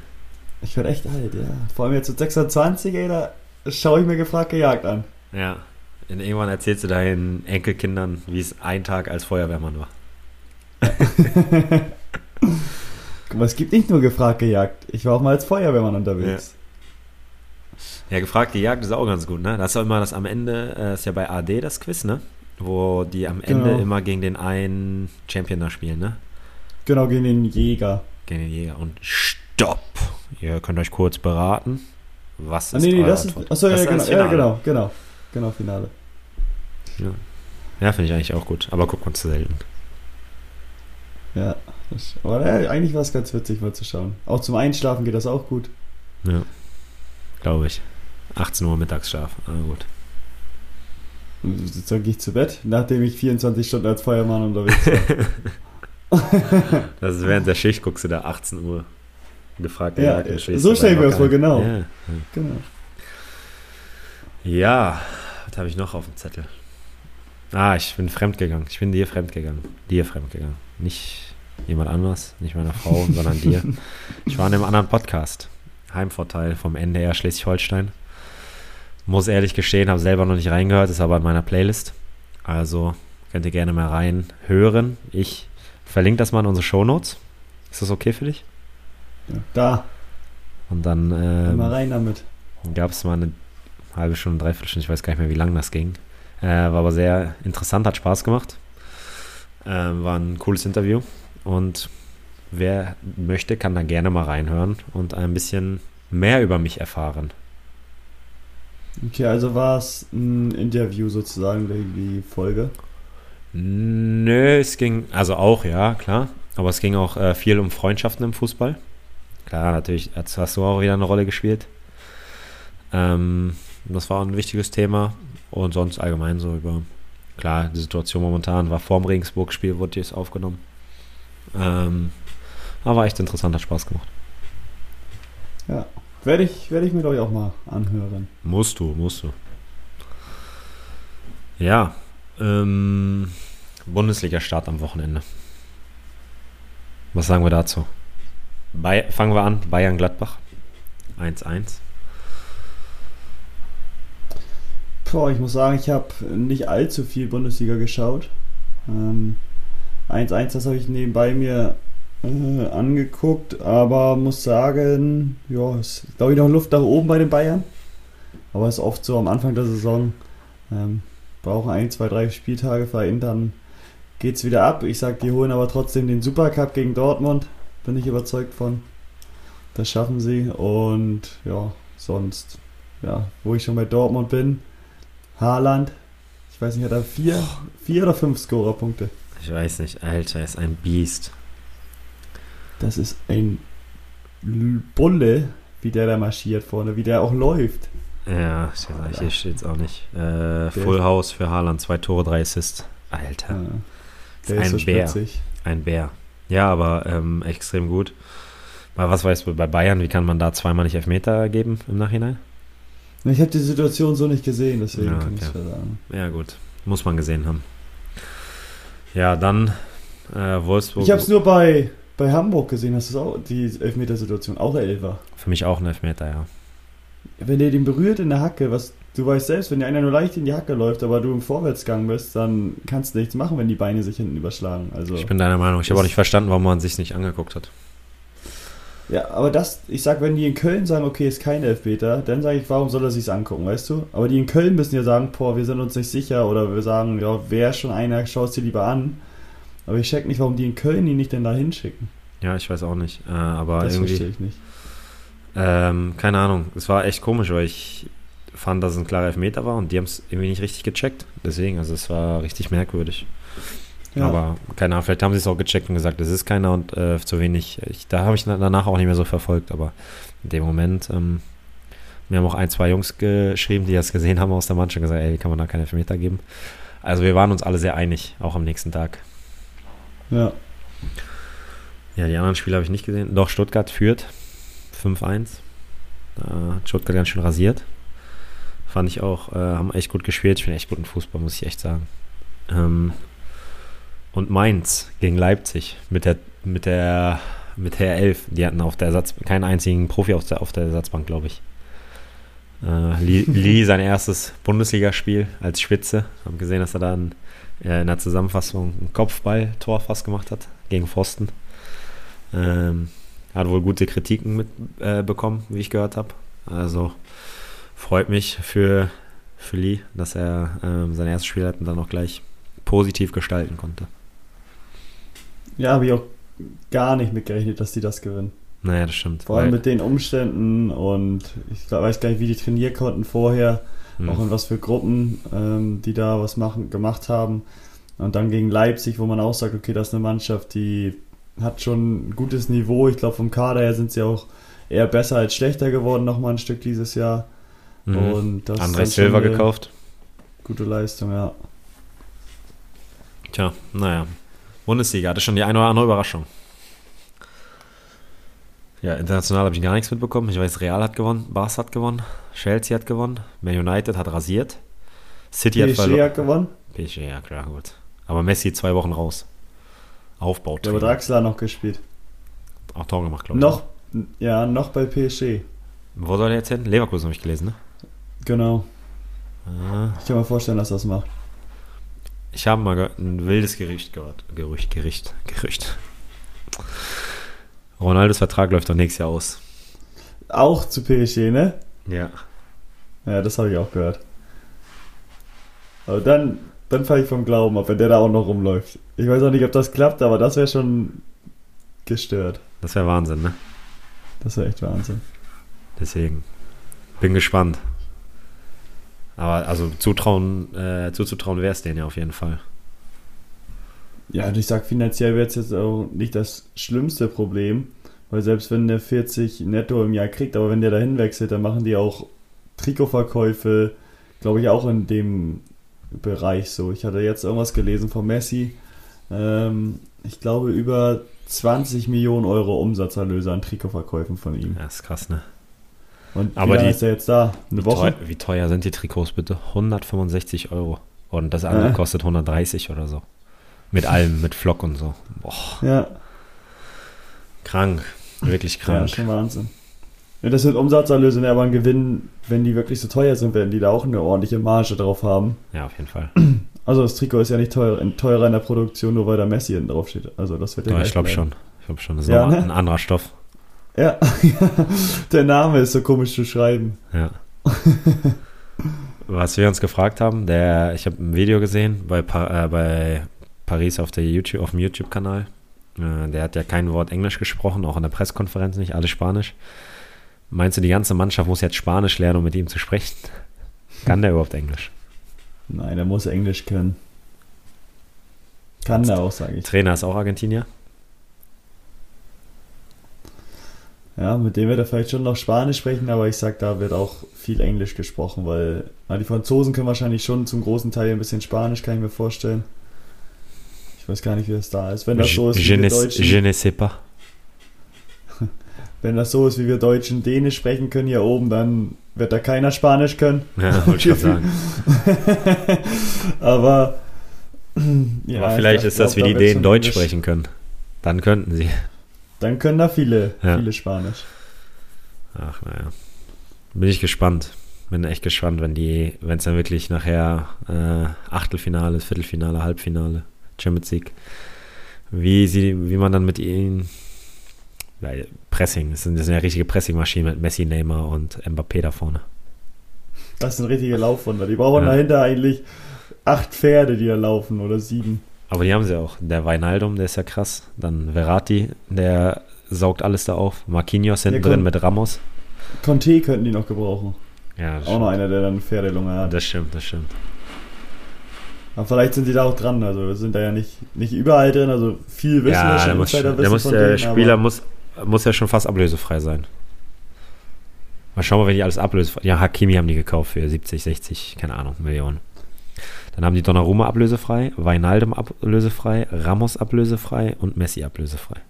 S1: Ich werde echt alt, ja. Vor allem jetzt mit 26, ey, da schaue ich mir gefragt, gejagt an.
S2: Ja. Und irgendwann erzählst du deinen Enkelkindern, wie es ein Tag als Feuerwehrmann war. (laughs)
S1: Guck mal, es gibt nicht nur gefragt gejagt. Ich war auch mal als Feuerwehrmann unterwegs.
S2: Ja, ja gefragt gejagt ist auch ganz gut, ne? Das ist auch immer das am Ende, äh, ist ja bei AD das Quiz, ne? Wo die am Ende genau. immer gegen den einen Champion da spielen, ne?
S1: Genau, gegen den Jäger.
S2: Gegen den Jäger. Und stopp! Ihr könnt euch kurz beraten. Was
S1: ah, ist ah, nee, nee, das ist, achso, ja, genau, ja, genau, genau. Genau, Finale.
S2: Ja, ja finde ich eigentlich auch gut. Aber guckt man zu selten.
S1: Ja, aber ja, eigentlich war es ganz witzig mal zu schauen. Auch zum Einschlafen geht das auch gut.
S2: Ja, glaube ich. 18 Uhr Mittagsschlaf, aber gut.
S1: Und dann gehe ich zu Bett, nachdem ich 24 Stunden als Feuermann unterwegs war. (laughs)
S2: das ist während der Schicht, guckst du da 18 Uhr gefragt.
S1: Ja, so stelle ich mir das vor, genau. Ja, genau.
S2: Ja, was habe ich noch auf dem Zettel? Ah, ich bin fremdgegangen. Ich bin dir fremdgegangen. Dir fremdgegangen. Nicht jemand anders, nicht meiner Frau, (laughs) sondern dir. Ich war in einem anderen Podcast. Heimvorteil vom NDR Schleswig-Holstein. Muss ehrlich gestehen, habe selber noch nicht reingehört, ist aber in meiner Playlist. Also könnt ihr gerne mal reinhören. Ich verlinke das mal in unsere Shownotes. Ist das okay für dich?
S1: Ja, da.
S2: Und dann. Ähm,
S1: mal rein damit.
S2: Gab es mal eine halbe Stunde, dreiviertel Stunde, ich weiß gar nicht mehr, wie lang das ging. Äh, war aber sehr interessant, hat Spaß gemacht. Äh, war ein cooles Interview. Und wer möchte, kann da gerne mal reinhören und ein bisschen mehr über mich erfahren.
S1: Okay, also war es ein Interview sozusagen, die Folge?
S2: Nö, es ging, also auch, ja, klar. Aber es ging auch äh, viel um Freundschaften im Fußball. Klar, natürlich, jetzt hast du auch wieder eine Rolle gespielt. Ähm, das war ein wichtiges Thema. Und sonst allgemein so über, klar, die Situation momentan war vorm Regensburg-Spiel, wurde jetzt aufgenommen. Ähm, aber echt interessant, hat Spaß gemacht.
S1: Ja, werde ich, werde ich mir, glaube ich, auch mal anhören.
S2: Musst du, musst du. Ja, ähm, Bundesliga-Start am Wochenende. Was sagen wir dazu? Bei, fangen wir an, Bayern-Gladbach. 1-1.
S1: Boah, ich muss sagen, ich habe nicht allzu viel Bundesliga geschaut. Ähm, 1-1, das habe ich nebenbei mir äh, angeguckt, aber muss sagen, ja, ist glaube ich noch Luft nach oben bei den Bayern. Aber es ist oft so am Anfang der Saison, ähm, brauchen ein, zwei, drei Spieltage für ihn, dann geht es wieder ab. Ich sage, die holen aber trotzdem den Supercup gegen Dortmund, bin ich überzeugt von. Das schaffen sie und ja, sonst, ja, wo ich schon bei Dortmund bin, Haaland, ich weiß nicht, hat er vier, vier oder fünf Scorerpunkte?
S2: Ich weiß nicht, Alter, er ist ein Biest.
S1: Das ist ein Bulle, wie der da marschiert vorne, wie der auch läuft.
S2: Ja, hier steht es auch nicht. Äh, Full House für Haaland, zwei Tore, drei Assists. Alter. Ja, der ist ein so Bär. Spitzig. Ein Bär. Ja, aber ähm, extrem gut. Mal was weißt du bei Bayern, wie kann man da zweimal nicht Elfmeter geben im Nachhinein?
S1: Ich habe die Situation so nicht gesehen, deswegen ja, okay. kann ich es sagen.
S2: Ja, gut. Muss man gesehen haben. Ja, dann äh, Wolfsburg.
S1: Ich habe es nur bei bei Hamburg gesehen hast du auch die Elfmetersituation, auch Elfer.
S2: Für mich auch ein Elfmeter, ja.
S1: Wenn der den berührt in der Hacke, was du weißt selbst, wenn der einer nur leicht in die Hacke läuft, aber du im Vorwärtsgang bist, dann kannst du nichts machen, wenn die Beine sich hinten überschlagen. Also
S2: ich bin deiner Meinung. Ich habe auch nicht verstanden, warum man sich nicht angeguckt hat.
S1: Ja, aber das, ich sag, wenn die in Köln sagen, okay, ist kein Elfmeter, dann sage ich, warum soll er sich's angucken, weißt du? Aber die in Köln müssen ja sagen, boah, wir sind uns nicht sicher oder wir sagen, ja, wer schon einer, schau es dir lieber an. Aber ich check nicht, warum die in Köln ihn nicht denn da hinschicken.
S2: Ja, ich weiß auch nicht. Äh, aber
S1: das
S2: irgendwie.
S1: verstehe ich nicht.
S2: Ähm, keine Ahnung. Es war echt komisch, weil ich fand, dass es ein klarer Elfmeter war und die haben es irgendwie nicht richtig gecheckt. Deswegen, also es war richtig merkwürdig. Ja. Aber keine Ahnung, vielleicht haben sie es auch gecheckt und gesagt, es ist keiner und äh, zu wenig. Ich, da habe ich danach auch nicht mehr so verfolgt, aber in dem Moment, ähm, mir haben auch ein, zwei Jungs geschrieben, die das gesehen haben aus der Mannschaft, gesagt, ey, kann man da keine Elfmeter geben? Also wir waren uns alle sehr einig, auch am nächsten Tag.
S1: Ja.
S2: Ja, die anderen Spiele habe ich nicht gesehen. Doch, Stuttgart führt 5-1. Da hat Stuttgart ganz schön rasiert. Fand ich auch, äh, haben echt gut gespielt. Ich finde echt guten Fußball, muss ich echt sagen. Ähm, und Mainz gegen Leipzig mit der, mit der, mit der 11. Die hatten auf der Ersatz, keinen einzigen Profi auf der, auf der Ersatzbank, glaube ich. Äh, Lee, Lee, (laughs) sein erstes Bundesligaspiel als Spitze. Haben gesehen, dass er dann äh, in der Zusammenfassung ein Kopfball-Tor fast gemacht hat gegen Pfosten. Ähm, hat wohl gute Kritiken mit, äh, bekommen, wie ich gehört habe. Also freut mich für, für Lee, dass er ähm, sein erstes Spiel hat und dann auch gleich positiv gestalten konnte.
S1: Ja, habe ich auch gar nicht mitgerechnet, dass die das gewinnen.
S2: Naja, das stimmt.
S1: Vor allem mit den Umständen und ich weiß gar nicht, wie die trainieren konnten vorher, mhm. auch in was für Gruppen, ähm, die da was machen, gemacht haben. Und dann gegen Leipzig, wo man auch sagt, okay, das ist eine Mannschaft, die hat schon ein gutes Niveau. Ich glaube, vom Kader her sind sie auch eher besser als schlechter geworden, nochmal ein Stück dieses Jahr.
S2: Mhm. Und das André Silva gekauft.
S1: Gute Leistung, ja.
S2: Tja, naja. Bundesliga hatte schon die eine oder andere Überraschung. Ja, international habe ich gar nichts mitbekommen. Ich weiß, Real hat gewonnen, Barca hat gewonnen, Chelsea hat gewonnen, Man United hat rasiert, City PSG hat verloren.
S1: hat gewonnen.
S2: PSG, ja klar, gut. Aber Messi zwei Wochen raus. Aufbau.
S1: Der Draxler noch gespielt.
S2: Auch Tor gemacht, glaube ich.
S1: Noch, ja, noch bei PSG.
S2: Wo soll er jetzt hin? Leverkusen habe ich gelesen, ne?
S1: Genau. Ah. Ich kann mir vorstellen, dass er das macht.
S2: Ich habe mal ein wildes Gericht gehört. Gerücht, Gericht, Gerücht. Ronaldos Vertrag läuft doch nächstes Jahr aus.
S1: Auch zu PSG, ne?
S2: Ja.
S1: Ja, das habe ich auch gehört. Aber dann, dann falle ich vom Glauben ab, wenn der da auch noch rumläuft. Ich weiß auch nicht, ob das klappt, aber das wäre schon gestört.
S2: Das wäre Wahnsinn, ne?
S1: Das wäre echt Wahnsinn.
S2: Deswegen. Bin gespannt. Aber also zutrauen, äh, zuzutrauen wäre es denen ja auf jeden Fall.
S1: Ja, und ich sag, finanziell wäre es jetzt auch nicht das schlimmste Problem, weil selbst wenn der 40 netto im Jahr kriegt, aber wenn der dahin wechselt, dann machen die auch Trikotverkäufe, glaube ich, auch in dem Bereich so. Ich hatte jetzt irgendwas gelesen von Messi. Ähm, ich glaube, über 20 Millionen Euro Umsatzerlöse an Trikotverkäufen von ihm.
S2: Ja, ist krass, ne?
S1: Und Aber die, ist er jetzt da?
S2: Eine wie Woche? Teuer, wie teuer sind die Trikots bitte? 165 Euro. Und das andere äh. kostet 130 oder so. Mit allem, mit Flock und so. Boah.
S1: Ja.
S2: Krank. Wirklich krank. Ja,
S1: schon Wahnsinn. Ja, das sind Umsatzerlöse, ne, aber ein Gewinn, wenn die wirklich so teuer sind, werden die da auch eine ordentliche Marge drauf haben.
S2: Ja, auf jeden Fall. (clears throat)
S1: Also das Trikot ist ja nicht teuer, teurer in der Produktion, nur weil da Messi hinten drauf steht. Also das wird
S2: ja, ich glaube schon. Ich glaube schon. Das ist ja, ne? ein anderer Stoff.
S1: Ja, (laughs) der Name ist so komisch zu schreiben.
S2: Ja. Was wir uns gefragt haben, der, ich habe ein Video gesehen bei, äh, bei Paris auf, der YouTube, auf dem YouTube-Kanal. Äh, der hat ja kein Wort Englisch gesprochen, auch in der Pressekonferenz nicht, alles Spanisch. Meinst du, die ganze Mannschaft muss jetzt Spanisch lernen, um mit ihm zu sprechen? Kann der überhaupt Englisch?
S1: Nein, der muss Englisch können. Kann der auch, sage ich.
S2: Trainer ist auch Argentinier.
S1: Ja, mit dem wird er vielleicht schon noch Spanisch sprechen, aber ich sag, da wird auch viel Englisch gesprochen, weil na, die Franzosen können wahrscheinlich schon zum großen Teil ein bisschen Spanisch, kann ich mir vorstellen. Ich weiß gar nicht, wie das da ist. Wenn das so ist,
S2: je, wie wir Deutschen, je ne sais pas. (laughs)
S1: Wenn das so ist, wie wir Deutschen Dänisch sprechen können hier oben, dann wird da keiner Spanisch können.
S2: Ja, wollte ich sagen. (laughs)
S1: aber (clears throat)
S2: ja, aber vielleicht ist das, wie die Dänen Deutsch sprechen können. Dann könnten sie.
S1: Dann können da viele, ja. viele Spanisch.
S2: Ach, naja. Bin ich gespannt. Bin echt gespannt, wenn die, wenn es dann wirklich nachher äh, Achtelfinale, Viertelfinale, Halbfinale, Champions League, wie sie, wie man dann mit ihnen weil Pressing, das sind, das sind ja richtige Pressingmaschinen mit Messi, Neymar und Mbappé da vorne.
S1: Das sind richtige Laufwunder. Die brauchen ja. dahinter eigentlich acht Pferde, die da laufen oder sieben.
S2: Aber die haben sie auch. Der Weinaldum, der ist ja krass. Dann Verratti, der saugt alles da auf. Marquinhos hinten drin mit Ramos.
S1: Conte könnten die noch gebrauchen.
S2: Ja,
S1: auch stimmt. noch einer, der dann Pferdelunge hat.
S2: Das stimmt, das stimmt.
S1: Aber vielleicht sind die da auch dran. Also wir sind da ja nicht, nicht überall drin. Also viel wissen
S2: ja, wir schon. Der, muss, der, muss, der denen, Spieler muss, muss ja schon fast ablösefrei sein. Mal schauen wenn die alles ablösefrei. Ja, Hakimi haben die gekauft für 70, 60, keine Ahnung, Millionen. Dann haben die Donnarumma ablösefrei, Weinaldum ablösefrei, Ramos ablösefrei und Messi ablösefrei.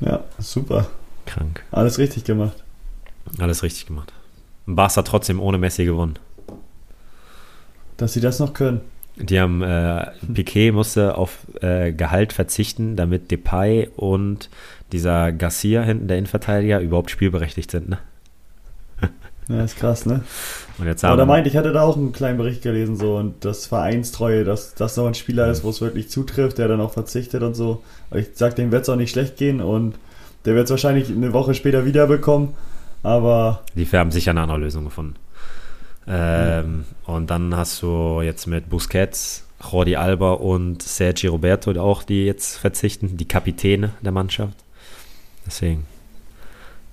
S1: Ja, super.
S2: Krank.
S1: Alles richtig gemacht.
S2: Alles richtig gemacht. Barca trotzdem ohne Messi gewonnen.
S1: Dass sie das noch können.
S2: Die haben, äh, Piquet musste auf äh, Gehalt verzichten, damit Depay und dieser Garcia hinten, der Innenverteidiger, überhaupt spielberechtigt sind, ne?
S1: Ja, ist krass, ne?
S2: Und jetzt
S1: haben Aber da meinte ich, hatte da auch einen kleinen Bericht gelesen, so, und das Vereinstreue, dass das noch ein Spieler ist, wo es wirklich zutrifft, der dann auch verzichtet und so. Aber ich sag, dem wird es auch nicht schlecht gehen und der wird es wahrscheinlich eine Woche später wiederbekommen, aber.
S2: Die haben sicher eine andere Lösung gefunden. Ähm, mhm. Und dann hast du jetzt mit Busquets, Jordi Alba und Sergi Roberto auch, die jetzt verzichten, die Kapitäne der Mannschaft. Deswegen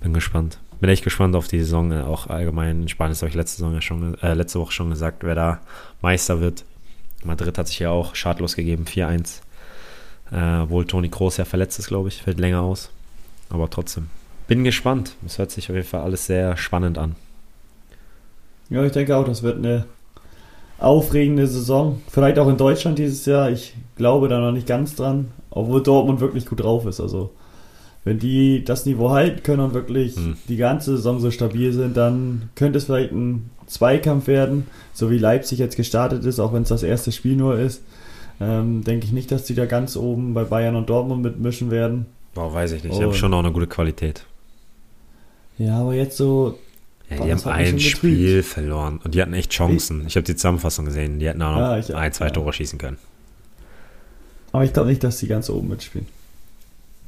S2: bin gespannt bin echt gespannt auf die Saison, äh, auch allgemein in Spanien, das habe ich letzte, Saison ja schon, äh, letzte Woche schon gesagt, wer da Meister wird. Madrid hat sich ja auch schadlos gegeben, 4-1. Äh, obwohl Toni Kroos ja verletzt ist, glaube ich, fällt länger aus. Aber trotzdem. Bin gespannt. Es hört sich auf jeden Fall alles sehr spannend an.
S1: Ja, ich denke auch, das wird eine aufregende Saison. Vielleicht auch in Deutschland dieses Jahr. Ich glaube da noch nicht ganz dran. Obwohl Dortmund wirklich gut drauf ist. Also wenn die das Niveau halten können und wirklich hm. die ganze Saison so stabil sind, dann könnte es vielleicht ein Zweikampf werden, so wie Leipzig jetzt gestartet ist, auch wenn es das erste Spiel nur ist. Ähm, denke ich nicht, dass die da ganz oben bei Bayern und Dortmund mitmischen werden.
S2: Boah, weiß ich nicht. Die haben schon auch eine gute Qualität.
S1: Ja, aber jetzt so.
S2: Ja, die haben ein Spiel verloren und die hatten echt Chancen. Ich habe die Zusammenfassung gesehen. Die hätten auch noch ja, ein, zwei ja. Tore schießen können.
S1: Aber ich glaube nicht, dass die ganz oben mitspielen.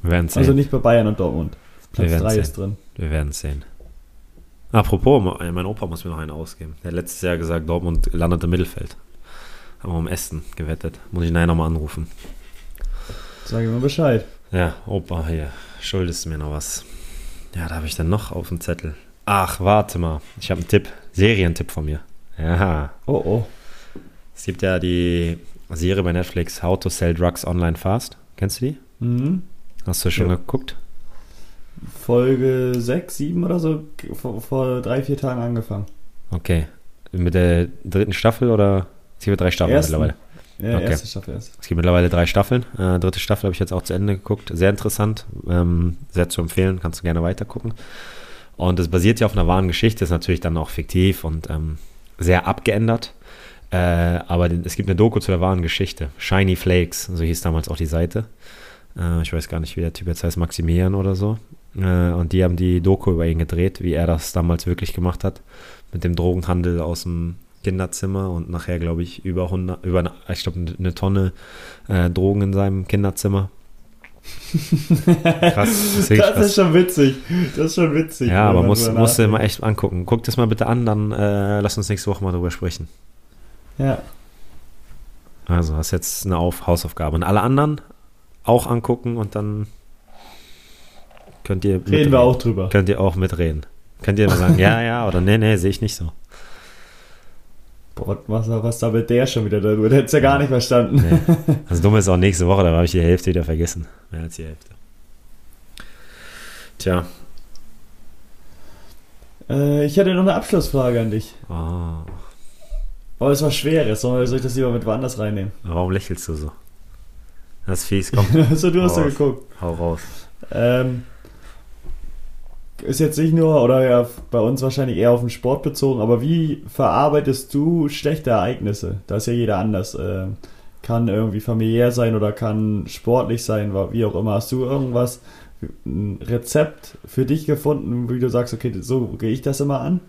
S2: Wir werden
S1: sehen. Also nicht bei Bayern und Dortmund. Platz 3 ist drin.
S2: Wir werden sehen. Apropos, mein Opa muss mir noch einen ausgeben. Der hat letztes Jahr gesagt, Dortmund landet im Mittelfeld. Haben wir um Essen gewettet. Muss ich nachher nochmal anrufen.
S1: Sag mir Bescheid.
S2: Ja, Opa, hier, schuldest du mir noch was. Ja, da habe ich dann noch auf dem Zettel. Ach, warte mal. Ich habe einen Tipp. Serientipp von mir. Ja.
S1: Oh, oh.
S2: Es gibt ja die Serie bei Netflix How to Sell Drugs Online Fast. Kennst du die?
S1: Mhm.
S2: Hast du schon ja. geguckt?
S1: Folge 6, 7 oder so, vor, vor, drei, vier Tagen angefangen.
S2: Okay. Mit der dritten Staffel oder? Es gibt drei Staffeln Ersten. mittlerweile.
S1: Ja, okay. erste Staffel erst.
S2: Es gibt mittlerweile drei Staffeln. Äh, dritte Staffel habe ich jetzt auch zu Ende geguckt. Sehr interessant, ähm, sehr zu empfehlen. Kannst du gerne weitergucken. Und es basiert ja auf einer wahren Geschichte, ist natürlich dann auch fiktiv und ähm, sehr abgeändert. Äh, aber es gibt eine Doku zu der wahren Geschichte. Shiny Flakes, so hieß damals auch die Seite. Äh, ich weiß gar nicht, wie der Typ jetzt heißt, Maximilian oder so. Äh, und die haben die Doku über ihn gedreht, wie er das damals wirklich gemacht hat. Mit dem Drogenhandel aus dem Kinderzimmer und nachher, glaube ich, über 100, über, ich glaube, eine Tonne äh, Drogen in seinem Kinderzimmer. (laughs)
S1: krass. Das, das krass. ist schon witzig. Das ist schon witzig.
S2: Ja, aber muss, musst du mal echt angucken. Guck das mal bitte an, dann äh, lass uns nächste Woche mal drüber sprechen.
S1: Ja.
S2: Also, hast jetzt eine Auf Hausaufgabe. Und alle anderen auch angucken und dann könnt ihr.
S1: Reden wir auch drüber.
S2: Könnt ihr auch mitreden. Könnt ihr immer sagen, (laughs) ja, ja, oder nee, nee, sehe ich nicht so.
S1: Boah, was, was da mit der schon wieder darüber? Der hätte es ja gar nicht verstanden.
S2: Nee. (laughs) Das Dumme ist auch nächste Woche, da habe ich die Hälfte wieder vergessen. Mehr als die Hälfte. Tja.
S1: Äh, ich hätte noch eine Abschlussfrage an dich.
S2: Oh.
S1: Aber es war schweres, soll ich das lieber mit woanders reinnehmen?
S2: Warum lächelst du so? Das ist fies, komm. (laughs)
S1: so, du hast ja geguckt.
S2: Hau raus.
S1: Ähm, ist jetzt nicht nur, oder ja, bei uns wahrscheinlich eher auf den Sport bezogen, aber wie verarbeitest du schlechte Ereignisse? Da ist ja jeder anders. Äh, kann irgendwie familiär sein oder kann sportlich sein, wie auch immer. Hast du irgendwas, ein Rezept für dich gefunden, wie du sagst, okay, so gehe ich das immer an?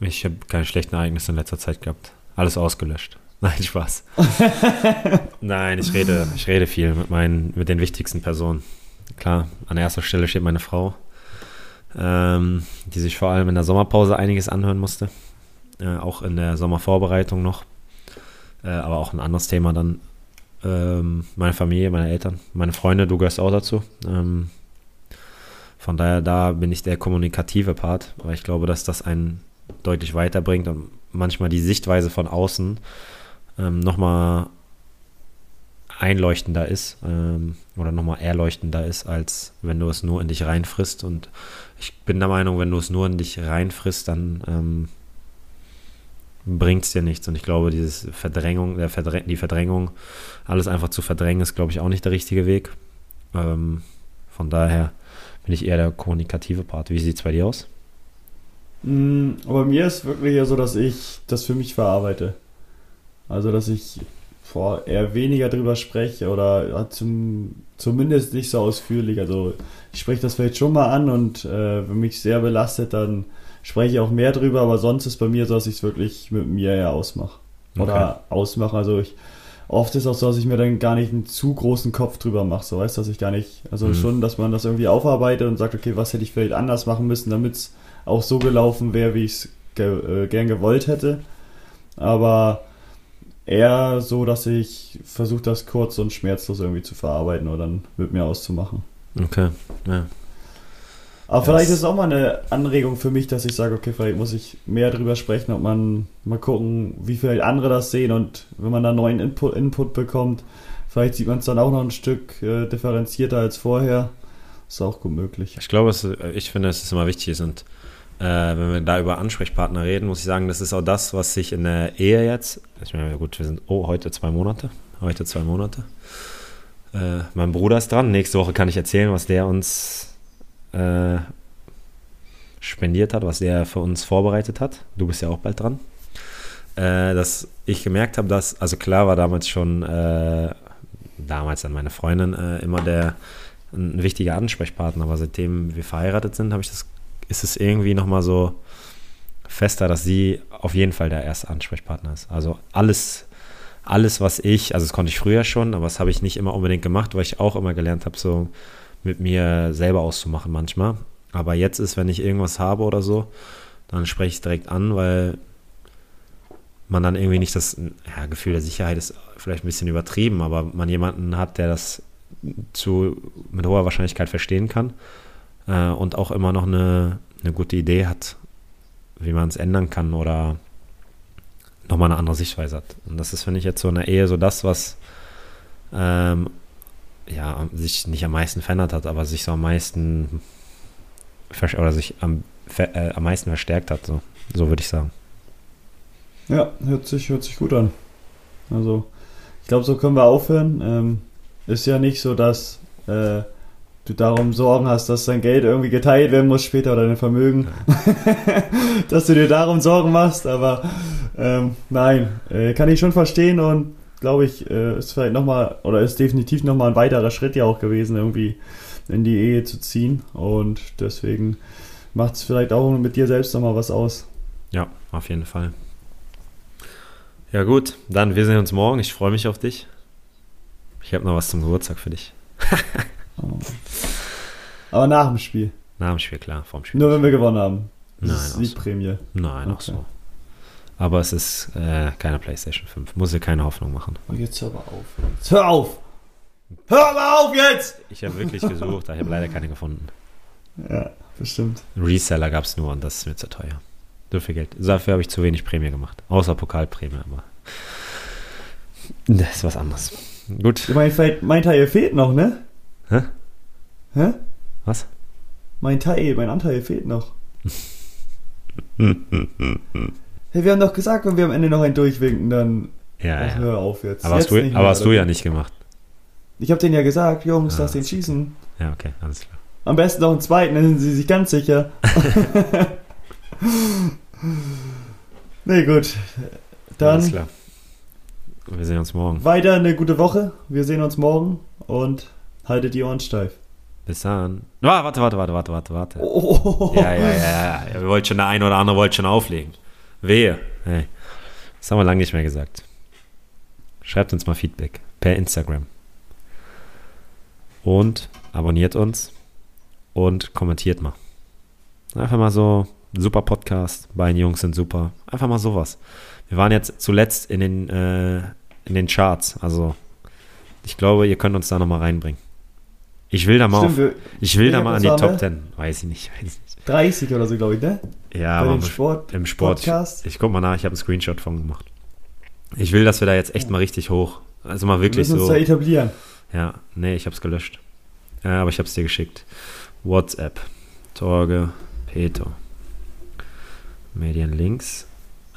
S2: Ich habe keine schlechten Ereignisse in letzter Zeit gehabt. Alles ausgelöscht. (laughs) Nein, Spaß. (laughs) Nein, ich rede, ich rede viel mit meinen, mit den wichtigsten Personen. Klar, an erster Stelle steht meine Frau ähm, die sich vor allem in der Sommerpause einiges anhören musste. Äh, auch in der Sommervorbereitung noch. Äh, aber auch ein anderes Thema dann. Ähm, meine Familie, meine Eltern, meine Freunde, du gehörst auch dazu. Ähm, von daher, da bin ich der kommunikative Part, weil ich glaube, dass das einen deutlich weiterbringt und manchmal die Sichtweise von außen ähm, nochmal einleuchtender ist ähm, oder nochmal erleuchtender ist, als wenn du es nur in dich reinfrisst. Und ich bin der Meinung, wenn du es nur in dich reinfrisst, dann ähm, bringt es dir nichts. Und ich glaube, dieses Verdrängung, der Verdräng, die Verdrängung, alles einfach zu verdrängen, ist, glaube ich, auch nicht der richtige Weg. Ähm, von daher bin ich eher der kommunikative Part. Wie sieht es bei dir aus?
S1: Mm, aber mir ist wirklich ja so, dass ich das für mich verarbeite. Also, dass ich vor eher weniger drüber spreche oder zum, zumindest nicht so ausführlich. Also ich spreche das vielleicht schon mal an und äh, wenn mich sehr belastet, dann spreche ich auch mehr drüber, aber sonst ist bei mir so, dass ich es wirklich mit mir ja ausmache. Oder okay. ausmache. Also ich oft ist auch so, dass ich mir dann gar nicht einen zu großen Kopf drüber mache. So weißt du, dass ich gar nicht, also mhm. schon, dass man das irgendwie aufarbeitet und sagt, okay, was hätte ich vielleicht anders machen müssen, damit es auch so gelaufen wäre, wie ich es ge äh, gern gewollt hätte. Aber eher so, dass ich versuche, das kurz und schmerzlos irgendwie zu verarbeiten oder dann mit mir auszumachen.
S2: Okay, ja.
S1: Aber yes. vielleicht ist es auch mal eine Anregung für mich, dass ich sage, okay, vielleicht muss ich mehr drüber sprechen und man mal gucken, wie vielleicht andere das sehen und wenn man da neuen Input, Input bekommt, vielleicht sieht man es dann auch noch ein Stück äh, differenzierter als vorher. Ist auch gut möglich.
S2: Ich glaube, es, ich finde, es ist immer wichtig und äh, wenn wir da über Ansprechpartner reden, muss ich sagen, das ist auch das, was sich in der Ehe jetzt, ich meine, gut, wir sind, oh, heute zwei Monate, heute zwei Monate, äh, mein Bruder ist dran. Nächste Woche kann ich erzählen, was der uns äh, spendiert hat, was der für uns vorbereitet hat. Du bist ja auch bald dran. Äh, dass ich gemerkt habe, dass, also klar war damals schon, äh, damals dann meine Freundin äh, immer der ein wichtiger Ansprechpartner, aber seitdem wir verheiratet sind, habe ich das, ist es irgendwie nochmal so fester, dass sie auf jeden Fall der erste Ansprechpartner ist. Also alles alles, was ich, also das konnte ich früher schon, aber das habe ich nicht immer unbedingt gemacht, weil ich auch immer gelernt habe, so mit mir selber auszumachen manchmal. Aber jetzt ist, wenn ich irgendwas habe oder so, dann spreche ich es direkt an, weil man dann irgendwie nicht das ja, Gefühl der Sicherheit ist vielleicht ein bisschen übertrieben, aber man jemanden hat, der das zu, mit hoher Wahrscheinlichkeit verstehen kann äh, und auch immer noch eine, eine gute Idee hat, wie man es ändern kann oder nochmal eine andere Sichtweise hat. Und das ist, finde ich, jetzt so in der Ehe so das, was ähm, ja, sich nicht am meisten verändert hat, aber sich so am meisten oder sich am, äh, am meisten verstärkt hat, so, so würde ich sagen.
S1: Ja, hört sich, hört sich gut an. Also, ich glaube, so können wir aufhören. Ähm, ist ja nicht so, dass äh, du darum Sorgen hast, dass dein Geld irgendwie geteilt werden muss später oder dein Vermögen, (laughs) dass du dir darum Sorgen machst, aber ähm, nein, äh, kann ich schon verstehen und glaube ich, äh, ist vielleicht nochmal oder ist definitiv nochmal ein weiterer Schritt ja auch gewesen, irgendwie in die Ehe zu ziehen und deswegen macht es vielleicht auch mit dir selbst nochmal was aus.
S2: Ja, auf jeden Fall. Ja gut, dann wir sehen uns morgen. Ich freue mich auf dich. Ich habe noch was zum Geburtstag für dich. (laughs)
S1: oh. Aber nach dem Spiel.
S2: Nach dem Spiel, klar, vorm Spiel.
S1: Nur wenn wir gewonnen haben.
S2: Das Nein, ist
S1: die Prämie.
S2: Nein, okay. auch so. Aber es ist äh, keine PlayStation 5. Muss dir keine Hoffnung machen.
S1: Und jetzt hör mal auf. Jetzt hör auf! Hör mal auf jetzt!
S2: Ich habe wirklich gesucht, aber ich habe leider keine gefunden.
S1: Ja, bestimmt.
S2: Reseller gab es nur und das ist mir zu teuer. So viel Geld. Dafür habe ich zu wenig Prämie gemacht. Außer Pokalprämie, aber. Das ist was anderes. Gut.
S1: Mein, mein Teil fehlt noch, ne?
S2: Hä?
S1: Hä?
S2: Was?
S1: Mein Teil, mein Anteil fehlt noch. (laughs) hey, wir haben doch gesagt, wenn wir am Ende noch einen durchwinken, dann.
S2: Ja,
S1: Ach,
S2: ja.
S1: Hör auf jetzt.
S2: Aber,
S1: jetzt
S2: hast, du, aber hast du ja nicht gemacht.
S1: Ich habe denen ja gesagt, Jungs, ah, lass den schießen.
S2: Ja, okay, alles klar.
S1: Am besten noch einen zweiten, dann sind sie sich ganz sicher. (laughs) nee, gut. Dann. Alles klar.
S2: Wir sehen uns morgen.
S1: Weiter eine gute Woche. Wir sehen uns morgen und haltet die Ohren steif.
S2: Bis dann. Oh, warte, warte, warte, warte, warte, warte. Oh. Ja, ja, ja, ja. Wir wollten schon, der eine oder andere wollte schon auflegen. Wehe. Hey. Das haben wir lange nicht mehr gesagt. Schreibt uns mal Feedback per Instagram. Und abonniert uns und kommentiert mal. Einfach mal so, super Podcast, beiden Jungs sind super. Einfach mal sowas. Wir waren jetzt zuletzt in den, äh, in den Charts. Also ich glaube, ihr könnt uns da nochmal reinbringen. Ich will da mal, Stimmt, auf, ich will da mal an die Top 10. Weiß ich nicht, weiß nicht.
S1: 30 oder so, glaube ich, ne?
S2: Ja, Bei aber im Sport. Im Sport. Podcast. Ich, ich guck mal nach, ich habe einen Screenshot von gemacht. Ich will, dass wir da jetzt echt mal richtig hoch. Also mal wirklich wir müssen so.
S1: Uns da etablieren.
S2: Ja, nee, ich habe es gelöscht. Ja, aber ich habe es dir geschickt. WhatsApp. Torge, Peter. Medienlinks.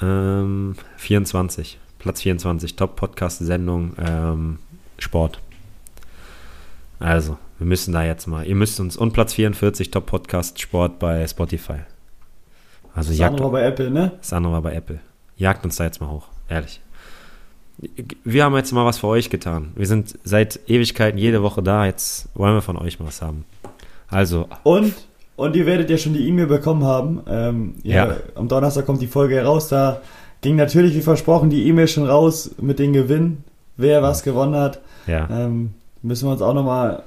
S2: Ähm, 24. Platz 24. Top-Podcast-Sendung ähm, Sport. Also, wir müssen da jetzt mal. Ihr müsst uns. Und Platz 44, Top-Podcast Sport bei Spotify. Also
S1: das andere war bei Apple, ne?
S2: Das andere war bei Apple. Jagt uns da jetzt mal hoch. Ehrlich. Wir haben jetzt mal was für euch getan. Wir sind seit Ewigkeiten jede Woche da. Jetzt wollen wir von euch mal was haben. Also.
S1: Und, und ihr werdet ja schon die E-Mail bekommen haben. Ähm, ja, ja. Am Donnerstag kommt die Folge heraus. Da ging natürlich, wie versprochen, die E-Mail schon raus mit den Gewinn. Wer was gewonnen hat.
S2: Ja.
S1: Ähm, müssen wir uns auch nochmal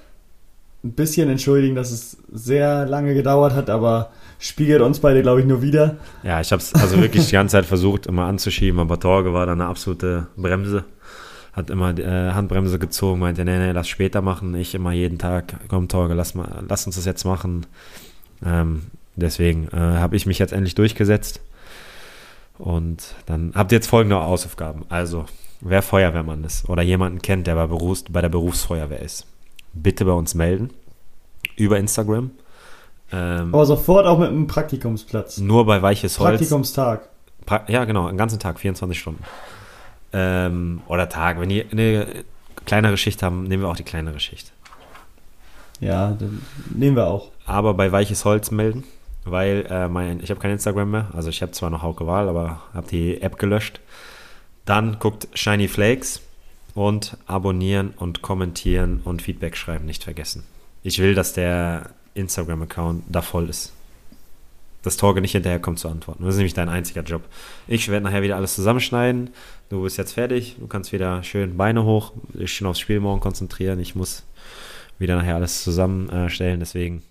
S1: ein bisschen entschuldigen, dass es sehr lange gedauert hat, aber spiegelt uns beide, glaube ich, nur wieder.
S2: Ja, ich habe es also wirklich die ganze Zeit versucht, immer anzuschieben, aber Torge war dann eine absolute Bremse. Hat immer äh, Handbremse gezogen, meinte, nee, nee, lass später machen. Ich immer jeden Tag, komm Torge, lass, mal, lass uns das jetzt machen. Ähm, deswegen äh, habe ich mich jetzt endlich durchgesetzt. Und dann habt ihr jetzt folgende Hausaufgaben. Also, wer Feuerwehrmann ist oder jemanden kennt, der bei, Berufs-, bei der Berufsfeuerwehr ist, bitte bei uns melden. Über Instagram.
S1: Ähm, Aber sofort auch mit einem Praktikumsplatz.
S2: Nur bei weiches Holz.
S1: Praktikumstag.
S2: Pra ja, genau, einen ganzen Tag, 24 Stunden. Ähm, oder Tag. Wenn die eine kleinere Schicht haben, nehmen wir auch die kleinere Schicht.
S1: Ja, dann nehmen wir auch.
S2: Aber bei weiches Holz melden, weil äh, mein, ich habe kein Instagram mehr. Also ich habe zwar noch Hauke Wahl, aber habe die App gelöscht. Dann guckt Shiny Flakes und abonnieren und kommentieren und Feedback schreiben nicht vergessen. Ich will, dass der Instagram-Account da voll ist. Dass Torge nicht hinterherkommt zu antworten. Das ist nämlich dein einziger Job. Ich werde nachher wieder alles zusammenschneiden. Du bist jetzt fertig. Du kannst wieder schön Beine hoch, dich schon aufs Spiel morgen konzentrieren. Ich muss wieder nachher alles zusammenstellen. Deswegen.